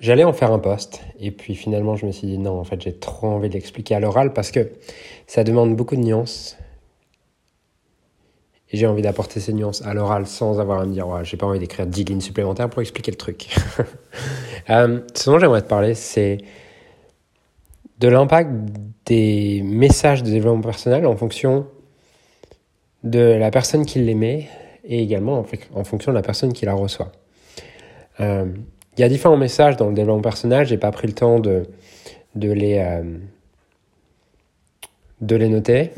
J'allais en faire un post et puis finalement je me suis dit non en fait j'ai trop envie de l'expliquer à l'oral parce que ça demande beaucoup de nuances et j'ai envie d'apporter ces nuances à l'oral sans avoir à me dire ouais, j'ai pas envie d'écrire 10 lignes supplémentaires pour expliquer le truc. euh, ce dont j'aimerais te parler c'est de l'impact des messages de développement personnel en fonction de la personne qui l'émet et également en, fonction de la personne qui la reçoit. Euh, il y a différents messages dans le développement personnel, j'ai pas pris le temps de, euh, les noter,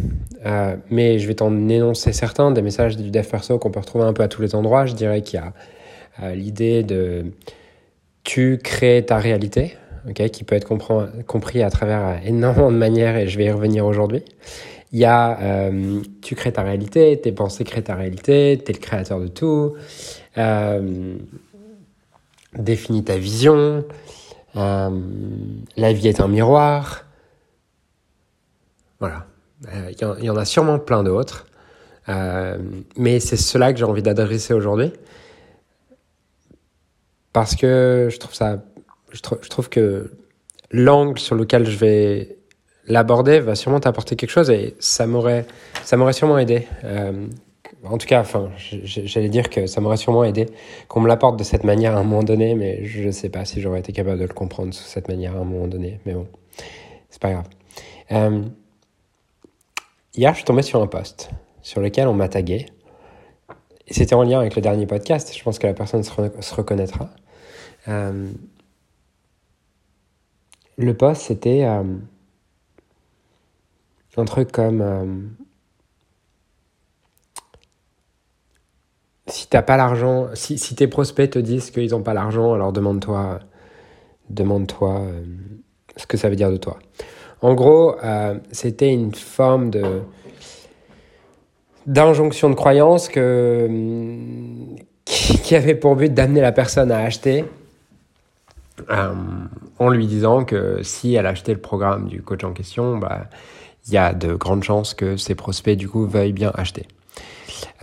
euh, mais je vais t'en énoncer certains, des messages du dev perso qu'on peut retrouver un peu à tous les endroits. Je dirais qu'il y a euh, l'idée de tu crées ta réalité, okay, qui peut être compris à travers énormément de manières et je vais y revenir aujourd'hui. Il y a tu crées ta réalité, tes pensées créent ta réalité, tu es le créateur de tout. Définis ta vision, euh, la vie est un miroir. Voilà. Euh, il y, en a sûrement plein d'autres. Euh, mais c'est cela que j'ai envie d'adresser aujourd'hui. Parce que je trouve ça. Je, je trouve que l'angle sur lequel je vais l'aborder va sûrement t'apporter quelque chose et ça m'aurait, ça m'aurait sûrement aidé. En tout cas, enfin, j'allais dire que ça m'aurait sûrement aidé qu'on me l'apporte de cette manière à un moment donné, mais je ne sais pas si j'aurais été capable de le comprendre de cette manière à un moment donné. Mais bon, c'est pas grave. Euh, hier, je suis tombé sur un post sur lequel on m'a tagué. Et c'était en lien avec le dernier podcast. Je pense que la personne se, reconnaîtra. Euh, le post, c'était euh, un truc comme si t'as pas l'argent, si, si, tes prospects te disent qu'ils n'ont pas l'argent, alors demande-toi, demande-toi euh, ce que ça veut dire de toi. En gros, euh, c'était une forme de d'injonction de croyance que, qui, avait pour but d'amener la personne à acheter euh, en lui disant que si elle achetait le programme du coach en question, bah, il y a de grandes chances que ses prospects du coup veuillent bien acheter.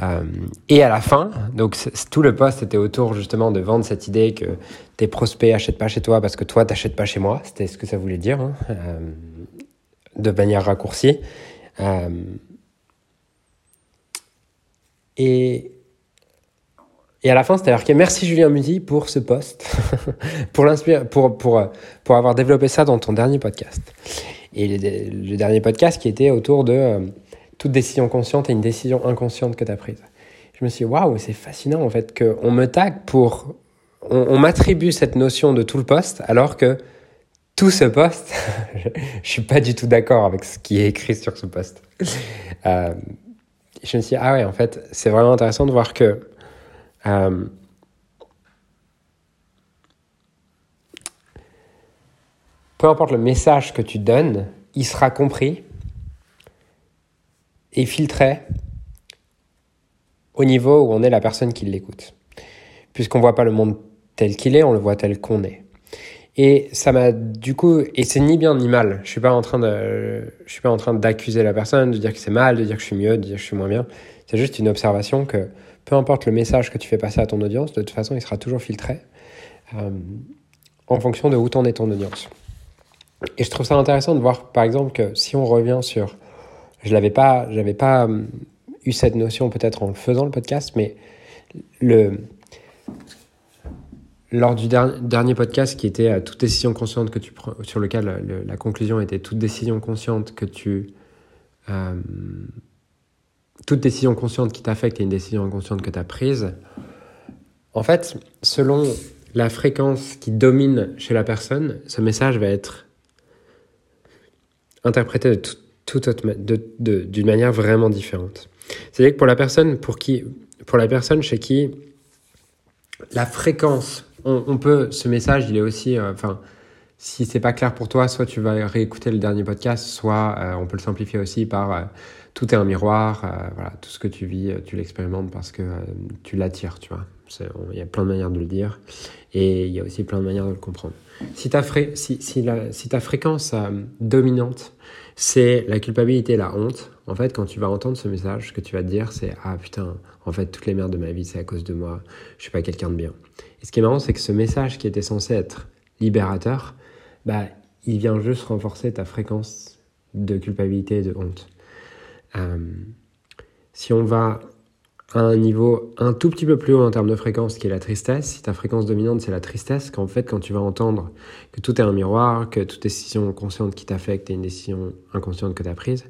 Euh, et à la fin, donc tout le poste était autour justement de vendre cette idée que tes prospects achètent pas chez toi parce que toi t'achètes pas chez moi. C'était ce que ça voulait dire, hein, euh, de manière raccourcie. Euh, et et à la fin, c'était marqué merci Julien Musi pour ce poste, pour pour pour pour avoir développé ça dans ton dernier podcast. Et le, le dernier podcast qui était autour de toute décision consciente est une décision inconsciente que tu as prise. Je me suis dit, waouh, c'est fascinant en fait qu'on me tag pour. On, m'attribue cette notion de tout le poste alors que tout ce poste, je suis pas du tout d'accord avec ce qui est écrit sur ce poste. Euh, je me suis dit, ah ouais, en fait, c'est vraiment intéressant de voir que. Euh, peu importe le message que tu donnes, il sera compris et filtré au niveau où on est la personne qui l'écoute. Puisqu'on voit pas le monde tel qu'il est, on le voit tel qu'on est. Et ça m'a du coup, et c'est ni bien ni mal. Je suis suis pas en train d'accuser la personne, de dire que c'est mal, de dire que je suis mieux, de dire que je suis moins bien. C'est juste une observation que peu importe le message que tu fais passer à ton audience, de toute façon, il sera toujours filtré euh, en fonction de où t'en est ton audience. Et je trouve ça intéressant de voir, par exemple, que si on revient sur je n'avais pas, j'avais pas euh, eu cette notion peut-être en faisant le podcast, mais lors du dernier podcast qui était à toute décision consciente que tu prends, sur lequel la conclusion était toute décision consciente que tu euh, toute décision consciente qui t'affecte est une décision inconsciente que tu as prise. En fait, selon la fréquence qui domine chez la personne, ce message va être interprété de toute d'une manière vraiment différente. C'est-à-dire que pour la personne pour qui, pour la personne chez qui la fréquence, on, peut, ce message, il est aussi, euh, enfin, si c'est pas clair pour toi, soit tu vas réécouter le dernier podcast, soit euh, on peut le simplifier aussi par euh, tout est un miroir, voilà, tout ce que tu vis, tu l'expérimentes parce que tu l'attires, tu vois. Il y a plein de manières de le dire et il y a aussi plein de manières de le comprendre. Si ta, si, si, la, si ta fréquence dominante c'est la culpabilité la honte. En fait, quand tu vas entendre ce message, ce que tu vas te dire, c'est Ah putain, en fait, toutes les merdes de ma vie, c'est à cause de moi, je suis pas quelqu'un de bien. Et ce qui est marrant, c'est que ce message qui était censé être libérateur, bah, il vient juste renforcer ta fréquence de culpabilité et de honte. Euh, si on va à un niveau un tout petit peu plus haut en termes de fréquence, qui est la tristesse, si ta fréquence dominante c'est la tristesse, qu'en fait quand tu vas entendre que tout est un miroir, que toute décision consciente qui t'affecte est une décision inconsciente que tu as prise,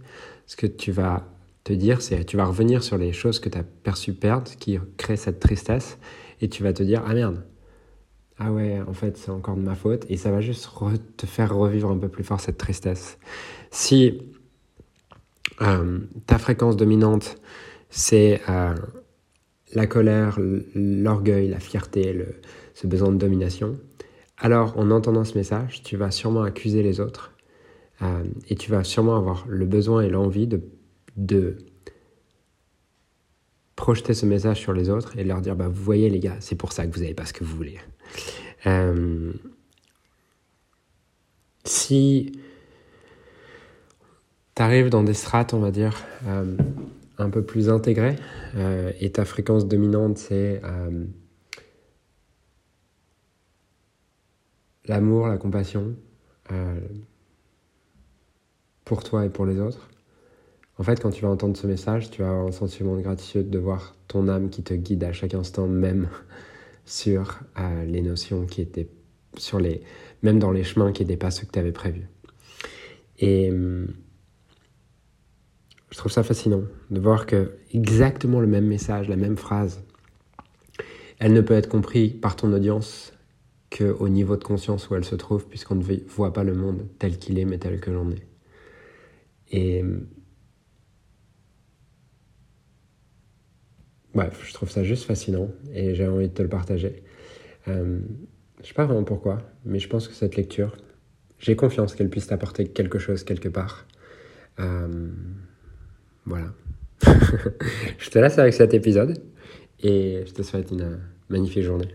ce que tu vas te dire, c'est tu vas revenir sur les choses que tu as perçues perdre, qui créent cette tristesse, et tu vas te dire, ah merde, ah ouais, en fait c'est encore de ma faute, et ça va juste te faire revivre un peu plus fort cette tristesse. Si euh, ta fréquence dominante, c'est euh, la colère, l'orgueil, la fierté, ce besoin de domination, alors en entendant ce message, tu vas sûrement accuser les autres euh, et tu vas sûrement avoir le besoin et l'envie de, projeter ce message sur les autres et leur dire bah, Vous voyez, les gars, c'est pour ça que vous n'avez pas ce que vous voulez. Euh, si tu arrives dans des strates, on va dire, un peu plus intégrées, euh, et ta fréquence dominante, c'est l'amour, la compassion pour toi et pour les autres, en fait, quand tu vas entendre ce message, tu avoir un sentiment de gratitude de voir ton âme qui te guide à chaque instant, même sur euh, les notions qui étaient sur les, même dans les chemins qui n'étaient pas ceux que tu avais prévus. Et hum, je trouve ça fascinant de voir que exactement le même message, la même phrase, elle ne peut être comprise par ton audience qu'au niveau de conscience où elle se trouve, puisqu'on ne voit pas le monde tel qu'il est, mais tel que l'on est. Et Bref, je trouve ça juste fascinant et j'ai envie de te le partager. Euh, je sais pas vraiment pourquoi, mais je pense que cette lecture, j'ai confiance qu'elle puisse t'apporter quelque chose quelque part. Euh, voilà. je te laisse avec cet épisode et je te souhaite une magnifique journée.